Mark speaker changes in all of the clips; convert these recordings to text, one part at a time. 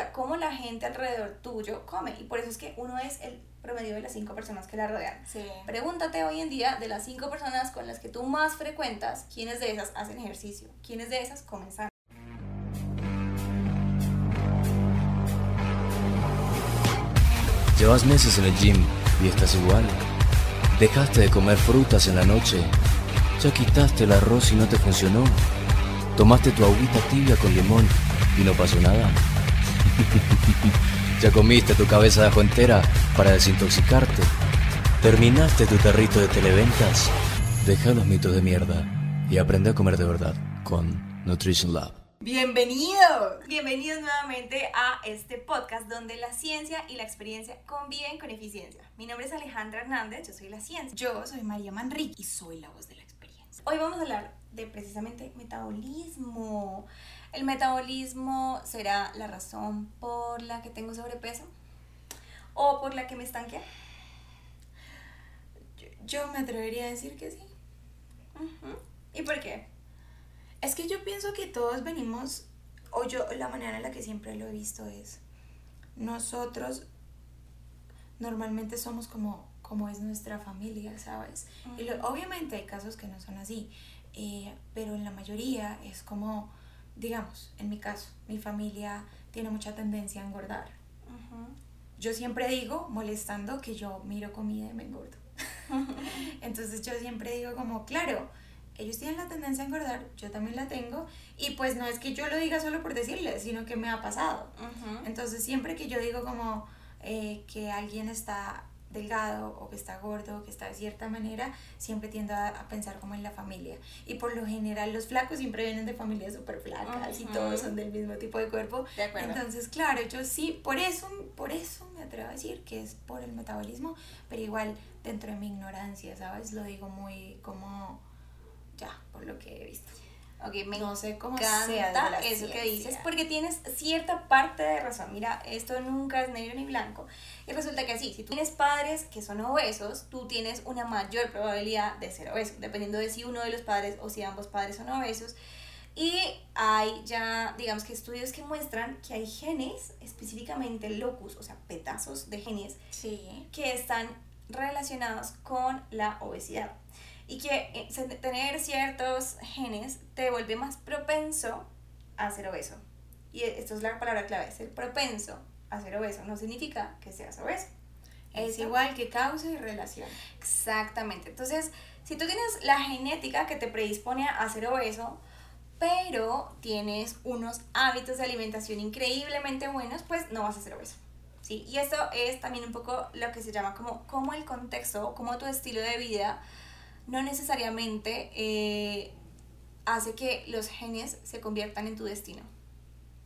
Speaker 1: Ahora, ¿cómo la gente alrededor tuyo come? Y por eso es que uno es el promedio de las cinco personas que la rodean.
Speaker 2: Sí.
Speaker 1: Pregúntate hoy en día de las cinco personas con las que tú más frecuentas, ¿quiénes de esas hacen ejercicio? ¿Quiénes de esas comen sano?
Speaker 3: Llevas meses en el gym y estás igual. Dejaste de comer frutas en la noche. Ya quitaste el arroz y no te funcionó. Tomaste tu agüita tibia con limón y no pasó nada. ya comiste tu cabeza de ajo entera para desintoxicarte. Terminaste tu tarrito de televentas. Deja los mitos de mierda y aprende a comer de verdad con Nutrition Lab.
Speaker 1: Bienvenidos, bienvenidos nuevamente a este podcast donde la ciencia y la experiencia conviven con eficiencia. Mi nombre es Alejandra Hernández, yo soy la ciencia.
Speaker 2: Yo soy María Manrique y soy la voz de la experiencia.
Speaker 1: Hoy vamos a hablar de precisamente metabolismo. ¿El metabolismo será la razón por la que tengo sobrepeso? ¿O por la que me estanqué?
Speaker 2: Yo, yo me atrevería a decir que sí.
Speaker 1: ¿Y por qué?
Speaker 2: Es que yo pienso que todos venimos, o yo, la manera en la que siempre lo he visto es, nosotros normalmente somos como, como es nuestra familia, ¿sabes? Y lo- obviamente hay casos que no son así, eh, pero en la mayoría es como, digamos, en mi caso, mi familia tiene mucha tendencia a engordar. Yo siempre digo, molestando, que yo miro comida y me engordo. Entonces yo siempre digo como, claro, ellos tienen la tendencia a engordar, yo también la tengo, y pues no es que yo lo diga solo por decirles, sino que me ha pasado. Entonces siempre que yo digo como eh, que alguien está delgado o que está gordo o que está de cierta manera, siempre tiendo a, a pensar como en la familia. Y por lo general los flacos siempre vienen de familias súper flacas y todos son del mismo tipo de cuerpo.
Speaker 1: De acuerdo.
Speaker 2: Entonces, claro, yo sí, por eso, por eso me atrevo a decir que es por el metabolismo, pero igual dentro de mi ignorancia, ¿sabes? Lo digo muy como, ya, por lo que he visto.
Speaker 1: Ok, me
Speaker 2: No sé cómo
Speaker 1: encanta eso que dices, porque tienes cierta parte de razón. Mira, esto nunca es negro ni blanco. Y resulta que sí, si tú tienes padres que son obesos, tú tienes una mayor probabilidad de ser obeso, dependiendo de si uno de los padres o si ambos padres son obesos. Y hay ya, digamos que estudios que muestran que hay genes, específicamente locus, o sea, pedazos de genes,
Speaker 2: Sí.
Speaker 1: que están relacionados con la obesidad y que eh, tener ciertos genes te vuelve más propenso a ser obeso. Y esto es la palabra clave, ser propenso a ser obeso no significa que seas obeso.
Speaker 2: Es igual que causa y relación.
Speaker 1: Exactamente. Entonces, si tú tienes la genética que te predispone a ser obeso, pero tienes unos hábitos de alimentación increíblemente buenos, pues no vas a ser obeso. ¿sí? Y esto es también un poco lo que se llama como, como el contexto, como tu estilo de vida no necesariamente eh, hace que los genes se conviertan en tu destino.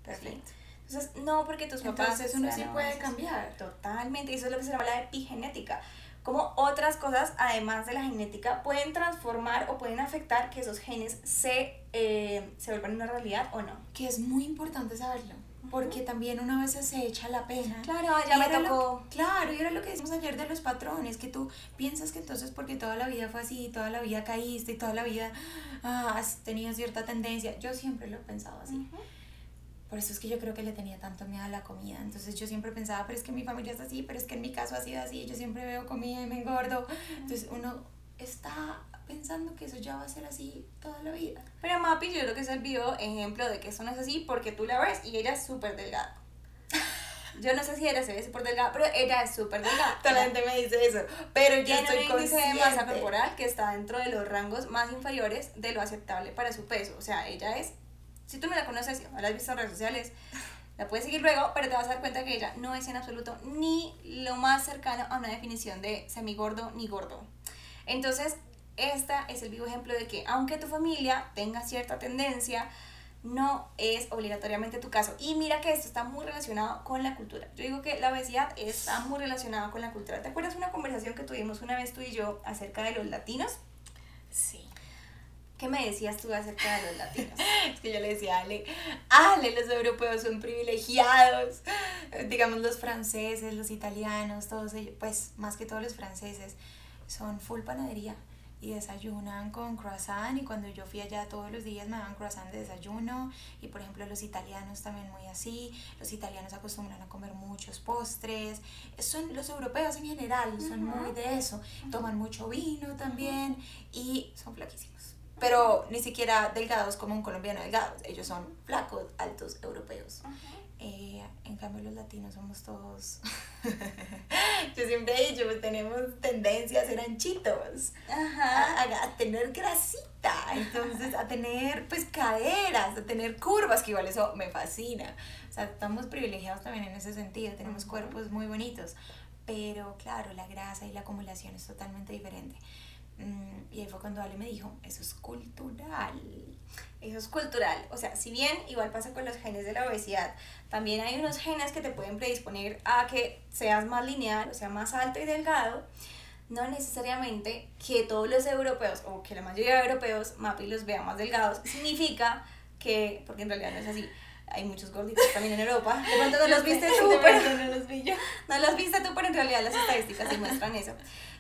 Speaker 2: Perfecto.
Speaker 1: Entonces, no porque tus papás...
Speaker 2: Entonces uno sí puede cambiar.
Speaker 1: Totalmente, y eso es lo que se llama la epigenética. Como otras cosas, además de la genética, pueden transformar o pueden afectar que esos genes se, eh, se vuelvan una realidad o no.
Speaker 2: Que es muy importante saberlo. Porque también una vez se echa la pena.
Speaker 1: Claro, ya me
Speaker 2: lo
Speaker 1: tocó.
Speaker 2: claro, y era lo que decimos ayer de los patrones, que tú piensas que entonces porque toda la vida fue así, toda la vida caíste y toda la vida ah, has tenido cierta tendencia. Yo siempre lo he pensado así.
Speaker 1: Ujú.
Speaker 2: Por eso es que yo creo que le tenía tanto miedo a la comida. Entonces yo siempre pensaba, pero es que mi familia es así, pero es que en mi caso ha sido así, yo siempre veo comida y me engordo. Entonces uno está pensando que eso ya va a ser así toda la vida.
Speaker 1: Pero Mapi, yo creo que es el vivo ejemplo de que eso no es así porque tú la ves y ella es súper delgada. Yo no sé si se ve súper delgada, pero ella es súper delgada.
Speaker 2: Toda la gente me dice eso, pero yo estoy
Speaker 1: índice de masa corporal que está dentro de los rangos más inferiores de lo aceptable para su peso. O sea, ella es, si tú no la conoces, no la has visto en redes sociales, la puedes seguir luego, pero te vas a dar cuenta que ella no es en absoluto ni lo más cercano a una definición de semigordo ni gordo. Entonces, esta es el vivo ejemplo de que aunque tu familia tenga cierta tendencia, no es obligatoriamente tu caso. Y mira que esto está muy relacionado con la cultura. Yo digo que la obesidad está muy relacionada con la cultura. ¿Te acuerdas una conversación que tuvimos una vez tú y yo acerca de los latinos?
Speaker 2: Sí.
Speaker 1: ¿Qué me decías tú acerca de los latinos?
Speaker 2: Es que yo le decía a Ale, Ale, los europeos son privilegiados. Digamos, los franceses, los italianos, todos ellos, pues más que todos los franceses, son full panadería. Y desayunan con croissant y cuando yo fui allá todos los días me daban croissant de desayuno y por ejemplo los italianos también muy así, los italianos acostumbran a comer muchos postres, son los europeos en general, son muy de eso, toman mucho vino también y son flaquísimos. Pero ni siquiera delgados como un colombiano delgado, ellos son flacos, altos, europeos. Eh, en cambio los latinos somos todos, siempre he dicho, pues tenemos tendencia a ser anchitos, a, a, tener grasita, entonces a tener pues caderas, a tener curvas, que igual eso me fascina. O sea, estamos privilegiados también en ese sentido, tenemos cuerpos muy bonitos, pero claro, la grasa y la acumulación es totalmente diferente. Mm, y ahí fue cuando Ale me dijo, eso es cultural.
Speaker 1: Eso es cultural. O sea, si bien igual pasa con los genes de la obesidad, también hay unos genes que te pueden predisponer a que seas más lineal, o sea, más alto y delgado. No necesariamente que todos los europeos o que la mayoría de europeos Mapi los vea más delgados significa que, porque en realidad no es así, hay muchos gorditos también en Europa. De pronto no los viste tú, pero no los vi yo. No los viste tú, pero en realidad las estadísticas demuestran eso.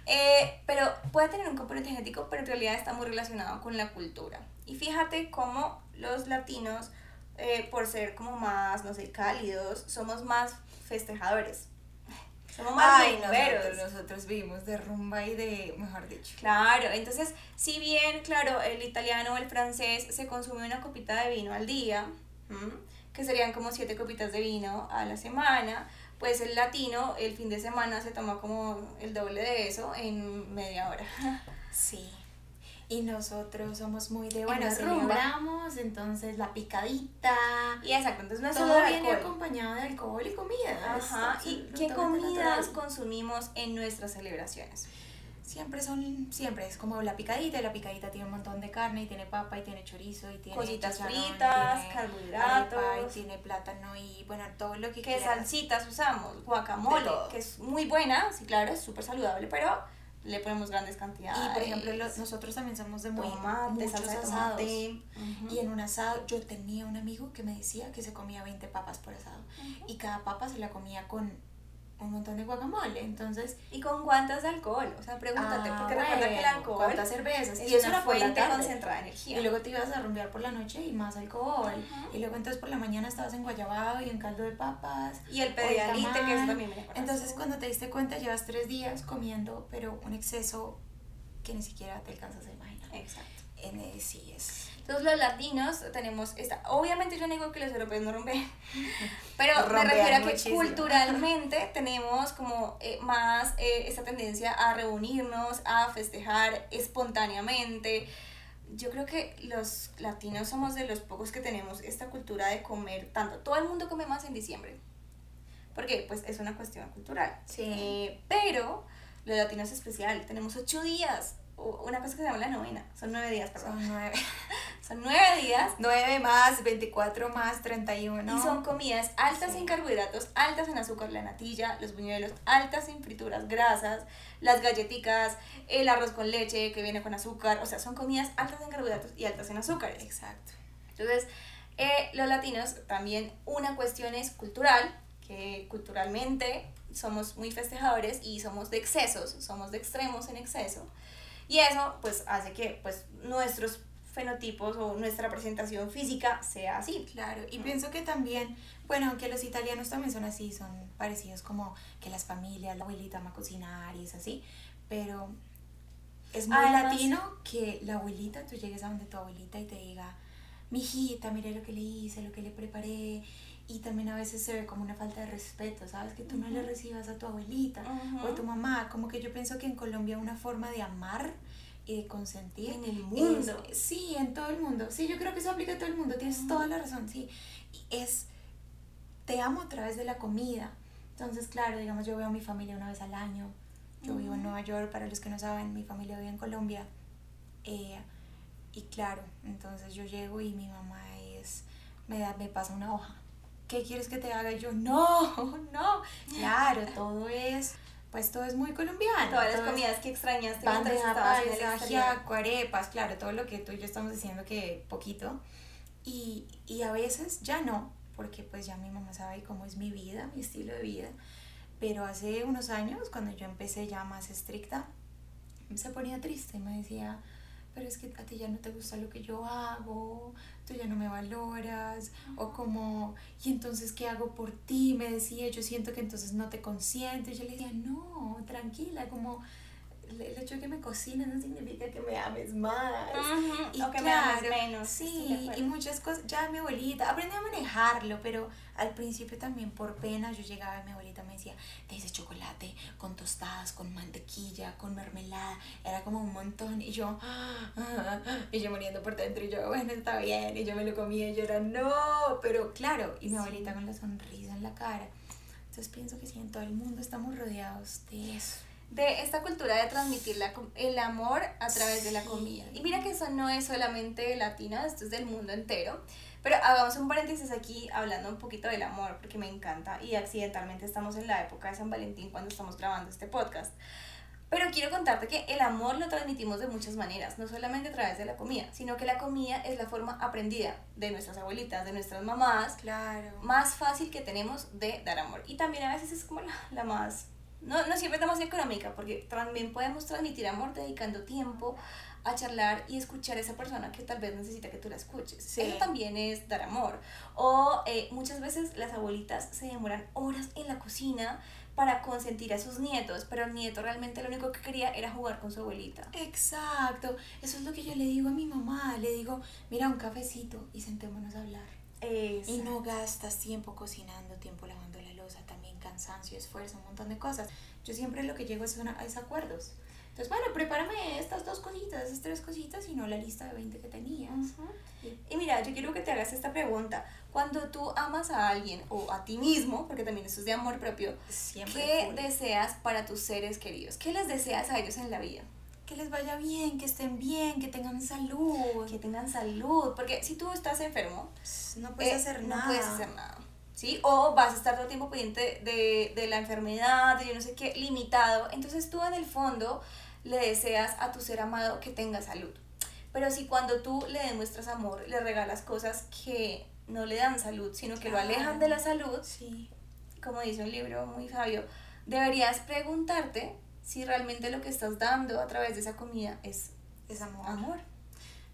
Speaker 1: Eh, pero puede tener un componente genético, pero en realidad está muy relacionado con la cultura. Y fíjate cómo los latinos, eh, por ser como más, no sé, cálidos, somos más festejadores.
Speaker 2: Somos más Ay, nosotros, nosotros vivimos de rumba y de, mejor dicho.
Speaker 1: Claro, entonces, si bien, claro, el italiano o el francés se consume una copita de vino al día, que serían como siete copitas de vino a la semana, pues el latino el fin de semana se toma como el doble de eso en media hora.
Speaker 2: Sí. Y nosotros somos muy de, bueno, celebramos, entonces la picadita.
Speaker 1: Y exacto, entonces no
Speaker 2: Todo viene acompañado de alcohol y comida.
Speaker 1: Ajá, ¿y qué comidas consumimos en nuestras celebraciones?
Speaker 2: Siempre son, siempre es como la picadita, y la picadita tiene un montón de carne, y tiene papa, y tiene chorizo, y tiene
Speaker 1: cositas fritas, carbohidratos,
Speaker 2: y tiene plátano, y bueno, todo lo que
Speaker 1: ¿Qué salsitas usamos? Guacamole, que es muy buena, sí, claro, es súper saludable, pero le ponemos grandes cantidades.
Speaker 2: Y por ejemplo, nosotros también somos de muy tomate, muchos asados. Y en un asado, yo tenía un amigo que me decía que se comía 20 papas por asado. Y cada papa se la comía con un montón de guacamole, entonces...
Speaker 1: ¿Y con cuántas de alcohol? O sea, pregúntate, ah, porque recuerda que el alcohol...
Speaker 2: ¿Cuántas cervezas?
Speaker 1: y es una fuente concentrada de energía.
Speaker 2: Y luego te ibas a rumbear por la noche y más alcohol. Y luego entonces por la mañana estabas en guayabado y en caldo de papas.
Speaker 1: Y el pedialite, que eso también
Speaker 2: me Entonces cuando te diste cuenta llevas tres días comiendo, pero un exceso que ni siquiera te alcanzas a imaginar.
Speaker 1: Exacto.
Speaker 2: En,
Speaker 1: entonces los latinos tenemos esta, obviamente yo digo que los europeos no rompen, pero me refiero a que culturalmente tenemos como eh, más eh, esta tendencia a reunirnos, a festejar espontáneamente. Yo creo que los latinos somos de los pocos que tenemos esta cultura de comer tanto. Todo el mundo come más en diciembre. ¿Por qué? Pues es una cuestión cultural.
Speaker 2: Sí.
Speaker 1: Eh, pero los latinos es especial. Tenemos ocho días una cosa que se llama la novena. Son nueve días, perdón.
Speaker 2: Son nueve.
Speaker 1: son nueve días.
Speaker 2: Nueve más, 24 más, 31.
Speaker 1: Y son comidas altas en carbohidratos, altas en azúcar, la natilla, los buñuelos, altas en frituras grasas, las galletitas, el arroz con leche que viene con azúcar. O sea, son comidas altas en carbohidratos y altas en azúcares.
Speaker 2: Exacto.
Speaker 1: Entonces, eh, los latinos también una cuestión es cultural, que culturalmente somos muy festejadores y somos de excesos, somos de extremos en exceso. Y eso pues hace que pues nuestros fenotipos o nuestra presentación física sea así.
Speaker 2: Claro, y pienso que también, bueno, aunque los italianos también son así, son parecidos como que las familias, la abuelita va a cocinar y es así, pero es muy latino que la abuelita, tú llegues a donde tu abuelita y te diga, mi hijita, mire lo que le hice, lo que le preparé, y también a veces se ve como una falta de respeto, ¿sabes? Que tú no le recibas a tu abuelita o a tu mamá. Como que yo pienso que en Colombia una forma de amar y de consentir.
Speaker 1: En el mundo.
Speaker 2: sí, en todo el mundo. Sí, yo creo que eso aplica a todo el mundo. Tienes toda la razón, sí. Y es, te amo a través de la comida. Entonces, claro, digamos, yo veo a mi familia una vez al año. Yo vivo en Nueva York, para los que no saben, mi familia vive en Colombia. Eh, y claro, entonces yo llego y mi mamá es, me, da, me pasa una hoja ¿qué quieres que te haga? Y yo, no, no. Claro, todo es, pues todo es muy colombiano.
Speaker 1: Todas las comidas que extrañaste
Speaker 2: bandeja paisa, arepas, claro, todo lo que tú y yo estamos diciendo que poquito. Y, y a veces ya no, porque pues ya mi mamá sabe cómo es mi vida, mi estilo de vida. Pero hace unos años, cuando yo empecé ya más estricta, se ponía triste, me decía, pero es que a ti ya no te gusta lo que yo hago, tú ya no me valoras, o como, y entonces, ¿qué hago por ti? Me decía, yo siento que entonces no te consiento, y yo le decía, no, tranquila, como el hecho de que me cocines no significa que me ames más.
Speaker 1: y o que me ames menos.
Speaker 2: Sí, y muchas cosas. Ya mi abuelita aprendí a manejarlo, pero al principio también por pena yo llegaba y mi abuelita me decía, te hice chocolate con tostadas, con mantequilla, con mermelada. Era como un montón. Y yo, y yo muriendo por dentro. Y yo, bueno, está bien. Y yo me lo comía y yo era, no. Pero claro, y mi abuelita con la sonrisa en la cara. Entonces pienso que sí, en todo el mundo estamos rodeados de eso
Speaker 1: de esta cultura de transmitir la, el amor a través de la comida. Y mira que eso no es solamente latina, esto es del mundo entero. Pero hagamos un paréntesis aquí hablando un poquito del amor, porque me encanta y accidentalmente estamos en la época de San Valentín cuando estamos grabando este podcast. Pero quiero contarte que el amor lo transmitimos de muchas maneras, no solamente a través de la comida, sino que la comida es la forma aprendida de nuestras abuelitas, de nuestras mamás,
Speaker 2: claro.
Speaker 1: más fácil que tenemos de dar amor. Y también a veces es como la, la más no, no siempre estamos económica, porque también podemos transmitir amor dedicando tiempo a charlar y escuchar a esa persona que tal vez necesita que tú la escuches. Eso también es dar amor. O eh, muchas veces las abuelitas se demoran horas en la cocina para consentir a sus nietos, pero el nieto realmente lo único que quería era jugar con su abuelita.
Speaker 2: Exacto, eso es lo que yo le digo a mi mamá, le digo, mira un cafecito y sentémonos a hablar. Y no gastas tiempo cocinando, tiempo lavando la losa, también cansancio, esfuerzo, un montón de cosas. Yo siempre lo que llego es a, a acuerdos. Entonces, bueno, prepárame estas dos cositas, estas tres cositas y no la lista de 20 que tenías.
Speaker 1: Y mira, yo quiero que te hagas esta pregunta. Cuando tú amas a alguien o a ti mismo, porque también eso es de amor propio, ¿qué deseas para tus seres queridos? ¿Qué les deseas a ellos en la vida?
Speaker 2: Que les vaya bien, que estén bien, que tengan salud.
Speaker 1: Que tengan salud. Porque si tú estás enfermo,
Speaker 2: no puedes eh, hacer nada.
Speaker 1: No puedes hacer nada. ¿Sí? O vas a estar todo el tiempo pendiente de, de la enfermedad, de yo no sé qué, limitado. Entonces tú en el fondo le deseas a tu ser amado que tenga salud. Pero si cuando tú le demuestras amor, le regalas cosas que no le dan salud, sino que lo alejan de la salud,
Speaker 2: sí.
Speaker 1: como dice un libro muy sabio, deberías preguntarte si realmente lo que estás dando a través de esa comida es,
Speaker 2: es amor.
Speaker 1: amor.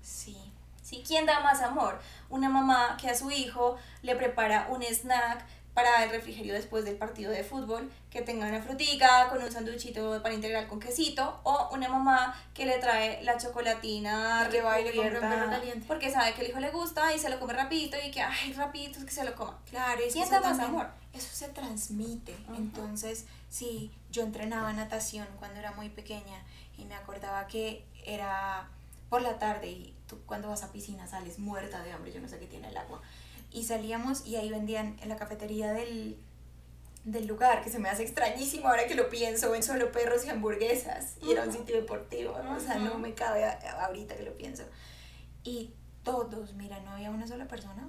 Speaker 2: Sí.
Speaker 1: ¿Sí? ¿Quién da más amor? Una mamá que a su hijo le prepara un snack para el refrigerio después del partido de fútbol, que tenga una frutica con un sanduchito de pan integral con quesito, o una mamá que le trae la chocolatina
Speaker 2: que va y caliente.
Speaker 1: porque sabe que el hijo le gusta y se lo come rapidito y que, ay, rapidito, que se lo coma.
Speaker 2: Claro,
Speaker 1: ¿Quién da más amor?
Speaker 2: Eso se transmite. Entonces, sí, yo entrenaba natación cuando era muy pequeña y me acordaba que era por la tarde y tú cuando vas a piscina sales muerta de hambre, yo no sé qué tiene el agua. Y salíamos y ahí vendían en la cafetería del, del lugar, que se me hace extrañísimo ahora que lo pienso, ven solo perros y hamburguesas. Y era un sitio deportivo, o sea, no me cabe ahorita que lo pienso. Y todos, mira, no había una sola persona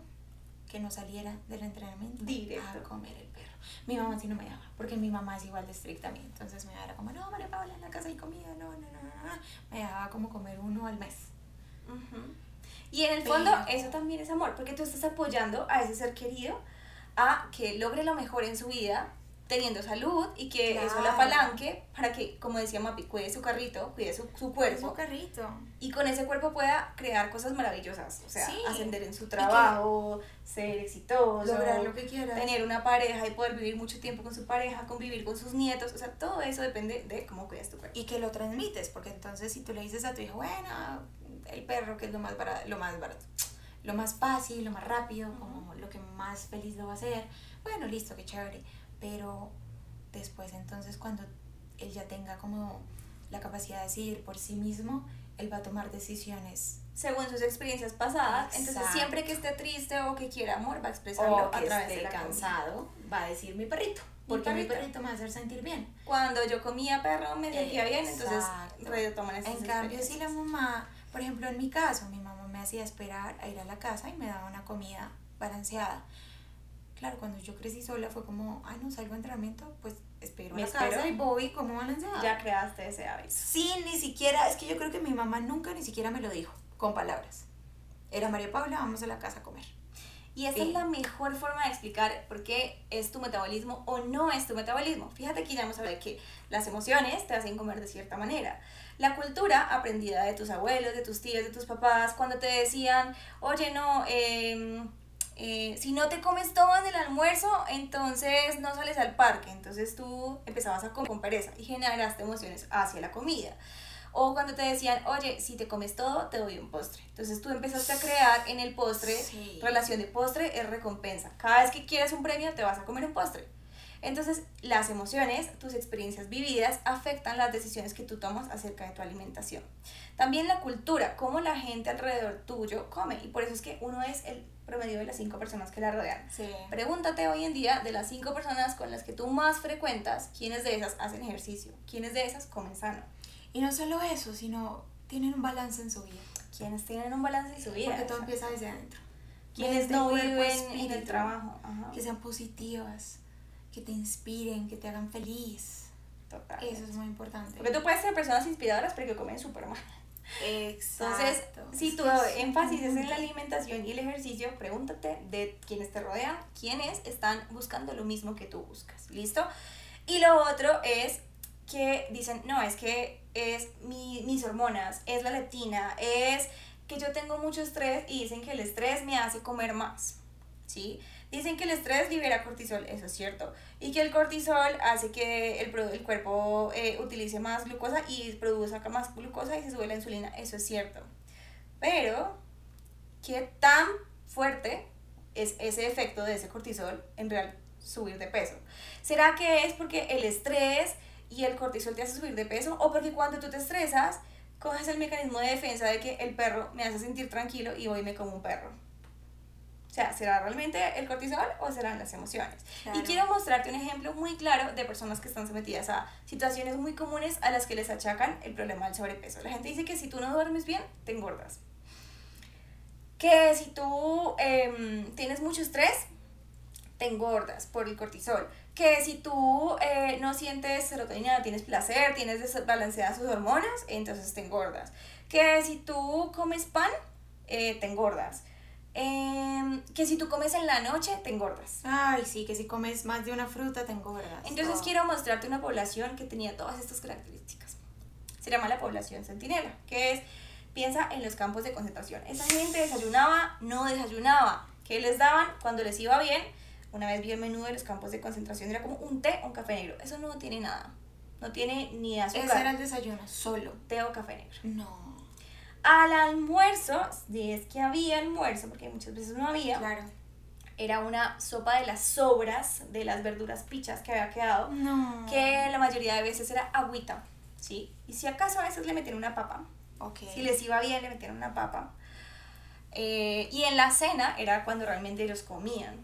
Speaker 2: que no saliera del entrenamiento
Speaker 1: Directo.
Speaker 2: a comer el perro. Mi mamá sí no me daba, porque mi mamá es igual de estricta a mí. Entonces me daba como, no, María Paula, en la casa hay comida, no, no, no, no. Me daba como comer uno al mes.
Speaker 1: Y en el fondo eso también es amor, porque tú estás apoyando a ese ser querido a que logre lo mejor en su vida teniendo salud y que eso la apalanque para que, como decía Mapi, cuide su carrito, cuide su, su cuerpo.
Speaker 2: Su carrito.
Speaker 1: Y con ese cuerpo pueda crear cosas maravillosas. O sea, ascender en su trabajo, ser exitoso.
Speaker 2: Lograr lo que quiera.
Speaker 1: Tener una pareja y poder vivir mucho tiempo con su pareja, convivir con sus nietos. O sea, todo eso depende de cómo cuidas tu cuerpo.
Speaker 2: Y que lo transmites, porque entonces si tú le dices a tu hijo, bueno, el perro que es lo más barato, lo más barato, lo más fácil, lo más rápido, como lo que más feliz lo va a hacer, bueno, listo, qué chévere pero después entonces cuando él ya tenga como la capacidad de decidir por sí mismo, él va a tomar decisiones
Speaker 1: según sus experiencias pasadas. Entonces, siempre que esté triste o que quiera amor, va a expresarlo
Speaker 2: a través de cansado, va a decir mi perrito. Porque mi perrito. me va a hacer sentir bien.
Speaker 1: Cuando yo comía perro me sentía bien, entonces retoman esas
Speaker 2: En cambio, si la mamá, por ejemplo, en mi caso, mi mamá me hacía esperar a ir a la casa y me daba una comida balanceada claro, cuando yo crecí sola fue como, ay, no salgo a entrenamiento, pues espero
Speaker 1: Me
Speaker 2: a la casa y voy como balanceada.
Speaker 1: Ya creaste ese hábito.
Speaker 2: Sí, ni siquiera, es que yo creo que mi mamá nunca ni siquiera me lo dijo con palabras. Era María Paula, vamos a la casa a comer.
Speaker 1: Y esa es la mejor forma de explicar por qué es tu metabolismo o no es tu metabolismo. Fíjate que ya hemos hablado de que las emociones te hacen comer de cierta manera. La cultura aprendida de tus abuelos, de tus tíos, de tus papás, cuando te decían, oye, no, eh, eh, si no te comes todo en el almuerzo, entonces no sales al parque. Entonces tú empezabas a comer con pereza y generaste emociones hacia la comida. O cuando te decían, oye, si te comes todo, te doy un postre. Entonces tú empezaste a crear en el postre, relación de postre es recompensa. Cada vez que quieres un premio, te vas a comer un postre. Entonces, las emociones, tus experiencias vividas, afectan las decisiones que tú tomas acerca de tu alimentación. También la cultura, cómo la gente alrededor tuyo come. Y por eso es que uno es el promedio de las cinco personas que la rodean. Pregúntate hoy en día de las cinco personas con las que tú más frecuentas, ¿quiénes de esas hacen ejercicio? ¿Quiénes de esas comen sano?
Speaker 2: Y no solo eso, sino tienen un balance en su vida.
Speaker 1: ¿Quiénes tienen un balance en su vida?
Speaker 2: Porque todo empieza desde adentro.
Speaker 1: ¿Quiénes no viven en el trabajo?
Speaker 2: Que sean positivas, que te inspiren, que te hagan feliz. Total. Eso es muy importante.
Speaker 1: Porque tú puedes ser personas inspiradoras, pero que comen súper mal. Exacto. Entonces, si tu énfasis es en la alimentación y el ejercicio, pregúntate de quienes te rodean, quiénes están buscando lo mismo que tú buscas. ¿Listo? Y lo otro es que dicen, no, es que es mi, mis hormonas, es la leptina, es que yo tengo mucho estrés y dicen que el estrés me hace comer más. ¿Sí? Dicen que el estrés libera cortisol, eso es cierto, y que el cortisol hace que el, el cuerpo eh, utilice más glucosa y produzca más glucosa y se sube la insulina, eso es cierto. Pero, ¿qué tan fuerte es ese efecto de ese cortisol en real subir de peso? ¿Será que es porque el estrés y el cortisol te hace subir de peso o porque cuando tú te estresas, coges el mecanismo de defensa de que el perro me hace sentir tranquilo y hoy me como un perro? O sea, ¿será realmente el cortisol o serán las emociones? Y quiero mostrarte un ejemplo muy claro de personas que están sometidas a situaciones muy comunes a las que les achacan el problema del sobrepeso. La gente dice que si tú no duermes bien, te engordas. Que si tú em, tienes mucho estrés, te engordas por el cortisol. Que si tú eh, no sientes serotonina, no tienes placer, tienes desbalanceadas sus hormonas, entonces te engordas. Que si tú comes pan, eh, te engordas Em, que si tú comes en la noche, te engordas.
Speaker 2: Ay, sí, que si comes más de una fruta, te engordas.
Speaker 1: Entonces oh. quiero mostrarte una población que tenía todas estas características. Se llama la población centinela, que es, piensa en los campos de concentración. Esa gente desayunaba, no desayunaba. ¿Qué les daban cuando les iba bien? Una vez vi el menú de los campos de concentración, era como un té o un café negro. Eso no tiene nada. No tiene ni azúcar.
Speaker 2: Ese era el desayuno, solo.
Speaker 1: Té o café negro.
Speaker 2: No.
Speaker 1: Al almuerzo, si es que había almuerzo, porque muchas veces no había,
Speaker 2: claro.
Speaker 1: era una sopa de las sobras de las verduras pichas que había quedado,
Speaker 2: no.
Speaker 1: que la mayoría de veces era agüita, ¿sí? Y si acaso a veces le metían una papa,
Speaker 2: okay.
Speaker 1: si les iba bien le metían una papa. Eh, y en la cena era cuando realmente ellos comían.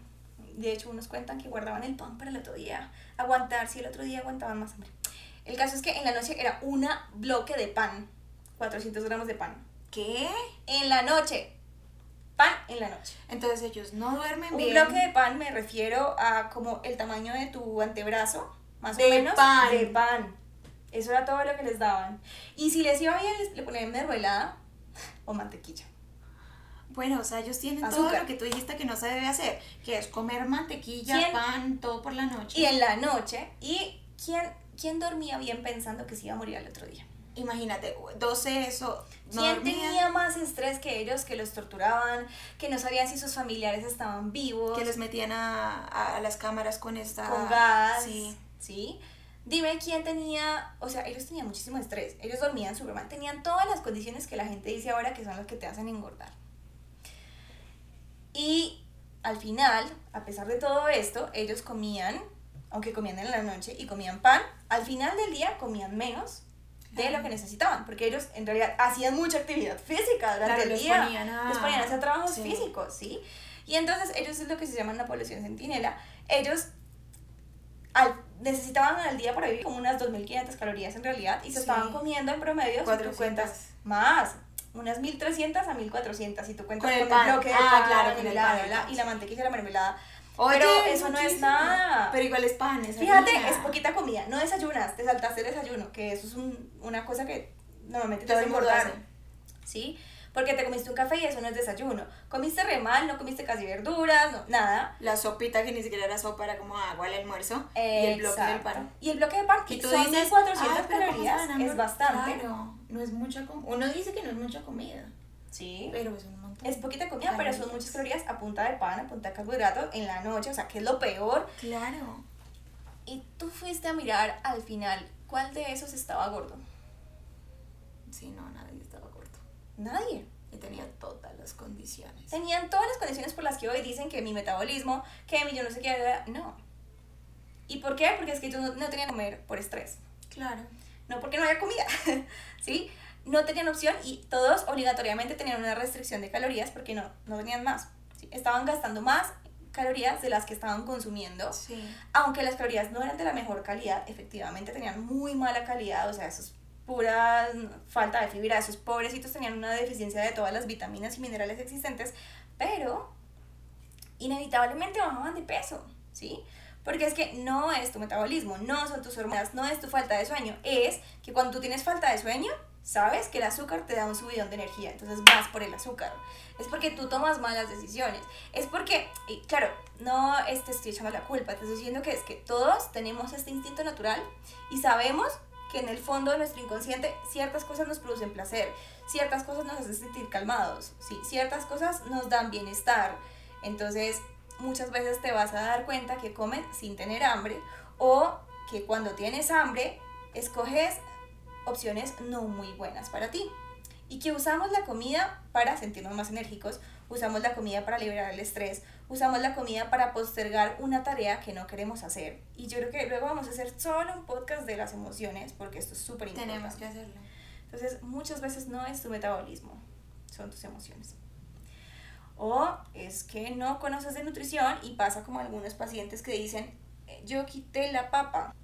Speaker 1: De hecho, unos cuentan que guardaban el pan para el otro día, aguantar, si el otro día aguantaban más hambre. El caso es que en la noche era un bloque de pan, 400 gramos de pan.
Speaker 2: ¿Qué?
Speaker 1: En la noche. Pan en la noche.
Speaker 2: Entonces ellos no duermen
Speaker 1: bien.
Speaker 2: Un
Speaker 1: bloque de pan me refiero a como el tamaño de tu antebrazo, más
Speaker 2: de
Speaker 1: o menos.
Speaker 2: Pan.
Speaker 1: De pan. Eso era todo lo que les daban. Y si les iba bien, les, le ponían mermelada o mantequilla.
Speaker 2: Bueno, o sea, ellos tienen todo lo que tú dijiste que no se debe hacer, que es comer mantequilla, pan, todo por la noche.
Speaker 1: Y en la noche. ¿Y quién, quién dormía bien pensando que se iba a morir al otro día?
Speaker 2: Imagínate, 12 eso.
Speaker 1: ¿Quién tenía más estrés que ellos, que los torturaban, que no sabían si sus familiares estaban vivos?
Speaker 2: Que los metían a, a las cámaras con esta...
Speaker 1: Con gas. Sí. ¿Sí? Dime quién tenía, o sea, ellos tenían muchísimo estrés, ellos dormían súper mal, tenían todas las condiciones que la gente dice ahora que son las que te hacen engordar. Y al final, a pesar de todo esto, ellos comían, aunque comían en la noche y comían pan, al final del día comían menos de lo que necesitaban, porque ellos en realidad hacían mucha actividad física durante el día.
Speaker 2: Ponían a...
Speaker 1: Les ponían a hacer trabajos físicos, ¿sí? Y entonces ellos es lo que se llama una población centinela. Ellos al, necesitaban al día por ahí como unas 2.500 calorías en realidad y se estaban comiendo en promedio, si tú cuentas más, unas 1.300 a 1.400, si tú cuentas
Speaker 2: con, el, pan. bloque
Speaker 1: ah, claro, con el pan, y la mantequilla y la mermelada pero eso no es nada.
Speaker 2: Pero igual es pan, es
Speaker 1: Fíjate, es poquita comida. No desayunas, te saltaste el desayuno, que eso es un, una cosa que normalmente te hace engordar. ¿Sí? porque te comiste un café y eso no es desayuno. Comiste re mal, no comiste casi verduras, no, nada.
Speaker 2: La sopita que ni siquiera era sopa, era como agua al almuerzo. Y el bloque del
Speaker 1: Exacto.
Speaker 2: pan.
Speaker 1: Y el bloque de pan, que son
Speaker 2: dices,
Speaker 1: 1400
Speaker 2: "Ay, pero ¿cómo
Speaker 1: calorías,
Speaker 2: saben, amor?".
Speaker 1: es bastante.
Speaker 2: Claro, no es mucha comida. Uno dice que no es mucha comida,
Speaker 1: Sí.
Speaker 2: pero es un montón.
Speaker 1: Es poquita comida, pero son
Speaker 2: Calorías.
Speaker 1: muchas calorías a punta de pan, a punta de carbohidratos en la noche, o sea, que es lo peor.
Speaker 2: Claro.
Speaker 1: Y tú fuiste a mirar al final cuál de esos estaba gordo.
Speaker 2: Sí, no, nadie estaba corto.
Speaker 1: Nadie.
Speaker 2: Y tenía todas las condiciones.
Speaker 1: Tenían todas las condiciones por las que hoy dicen que mi metabolismo, que mi yo no sé qué, no. ¿Y por qué? Porque es que yo no, no tenía que comer por estrés.
Speaker 2: Claro.
Speaker 1: no porque no había comida, ¿sí? No tenían opción y todos obligatoriamente tenían una restricción de calorías porque no, no tenían más. ¿sí? Estaban gastando más calorías de las que estaban consumiendo,
Speaker 2: Sí.
Speaker 1: aunque las calorías no eran de la mejor calidad, efectivamente tenían muy mala calidad, o sea, eso es pura falta de fibra, esos pobrecitos tenían una deficiencia de todas las vitaminas y minerales existentes, pero inevitablemente bajaban de peso, ¿sí? Porque es que no es tu metabolismo, no son tus hormonas, no es tu falta de sueño, es que cuando tú tienes falta de sueño, sabes que el azúcar te da un subidón de energía, entonces vas por el azúcar. Es porque tú tomas malas decisiones, es porque, y claro, no es- te estoy echando la culpa, te estoy diciendo que es que todos tenemos este instinto natural y sabemos que en el fondo de nuestro inconsciente ciertas cosas nos producen placer, ciertas cosas nos hacen sentir calmados, ¿sí? ciertas cosas nos dan bienestar. Entonces, muchas veces te vas a dar cuenta que comes sin tener hambre o que cuando tienes hambre escoges opciones no muy buenas para ti. Y que usamos la comida para sentirnos más enérgicos, usamos la comida para liberar el estrés, usamos la comida para postergar una tarea que no queremos hacer. Y yo creo que luego vamos a hacer solo un podcast de las emociones, porque esto es súper importante.
Speaker 2: Tenemos que hacerlo.
Speaker 1: Entonces, muchas veces no es tu metabolismo, son tus emociones. O es que no conoces de nutrición y pasa como algunos pacientes que dicen, "Eh, yo quité la papa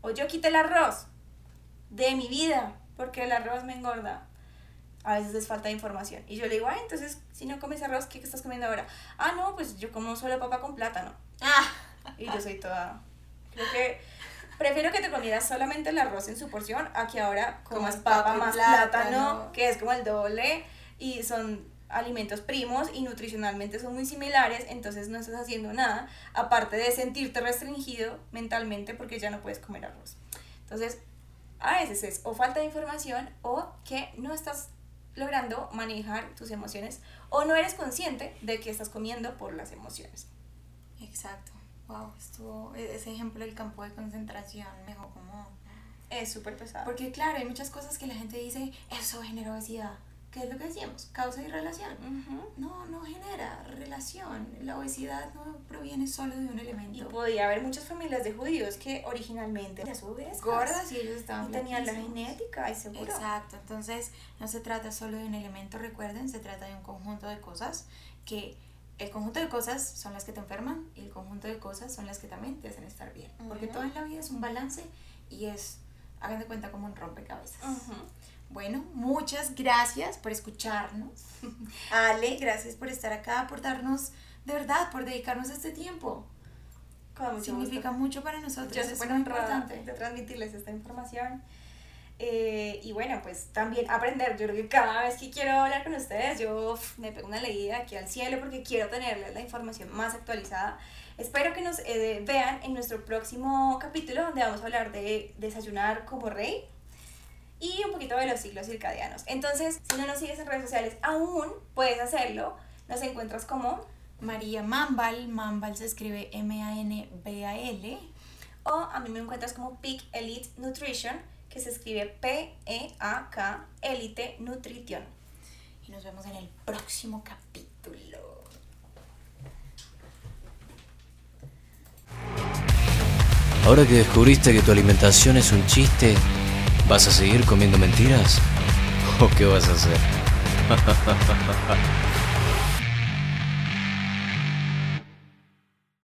Speaker 1: o yo quité el arroz de mi vida porque el arroz me engorda. A veces es falta de información. Y yo le digo, ay, entonces, si no comes arroz, ¿qué estás comiendo ahora? Ah, no, pues yo como solo papa con plátano.
Speaker 2: Ah,
Speaker 1: Y yo soy toda... Creo que prefiero que te comieras solamente el arroz en su porción a que ahora comas
Speaker 2: Comas
Speaker 1: papa más
Speaker 2: plátano.
Speaker 1: plátano, que es como el doble, y son alimentos primos y nutricionalmente son muy similares, entonces no estás haciendo nada, aparte de sentirte restringido mentalmente porque ya no puedes comer arroz. Entonces, a veces es o falta de información o que no estás logrando manejar tus emociones o no eres consciente de que estás comiendo por las emociones.
Speaker 2: exacto. Wow, estuvo e- ese ejemplo del campo de concentración me dejó como
Speaker 1: Es súper pesado.
Speaker 2: porque claro, hay muchas cosas que la gente dice, eso genera obesidad. ¿Qué es lo que decíamos? Causa y relación.
Speaker 1: Ujú.
Speaker 2: No, no genera relación. La obesidad no proviene solo de un
Speaker 1: Y
Speaker 2: elemento.
Speaker 1: podía haber muchas familias de judíos que originalmente eran.
Speaker 2: Gordas y ellos estaban
Speaker 1: Y tenían la genética, y seguro.
Speaker 2: Exacto, entonces no se trata solo de un elemento, recuerden, se trata de un conjunto de cosas que el conjunto de cosas son las que te enferman y el conjunto de cosas son las que también te hacen estar bien. Porque
Speaker 1: Ujú.
Speaker 2: todo en la vida es un balance y es, hagan de cuenta, como un rompecabezas.
Speaker 1: Ujú.
Speaker 2: Bueno, muchas gracias por escucharnos. Ale, gracias por estar acá, por darnos, de verdad, por dedicarnos este tiempo.
Speaker 1: Mucho
Speaker 2: Significa
Speaker 1: gusto.
Speaker 2: mucho para nosotros.
Speaker 1: Yo
Speaker 2: es muy importante.
Speaker 1: de transmitirles esta información. Eh, y bueno, pues también aprender. Yo creo que cada vez que quiero hablar con ustedes, yo me pego una leída aquí al cielo porque quiero tenerles la información más actualizada. Espero que nos eh, vean en nuestro próximo capítulo donde vamos a hablar de desayunar como rey y un poquito de los ciclos circadianos. Entonces, si no nos sigues en redes sociales aún, puedes hacerlo. Nos encuentras como
Speaker 2: María Mambal, Mambal se escribe M-A-N-B-A-L.
Speaker 1: o a mí me encuentras como Peak Elite Nutrition, que se escribe P-E-A-K Elite Nutrition.
Speaker 2: Y nos vemos en el próximo capítulo.
Speaker 3: Ahora que descubriste que tu alimentación es un chiste, ¿vas a seguir comiendo mentiras? ¿O qué vas a hacer?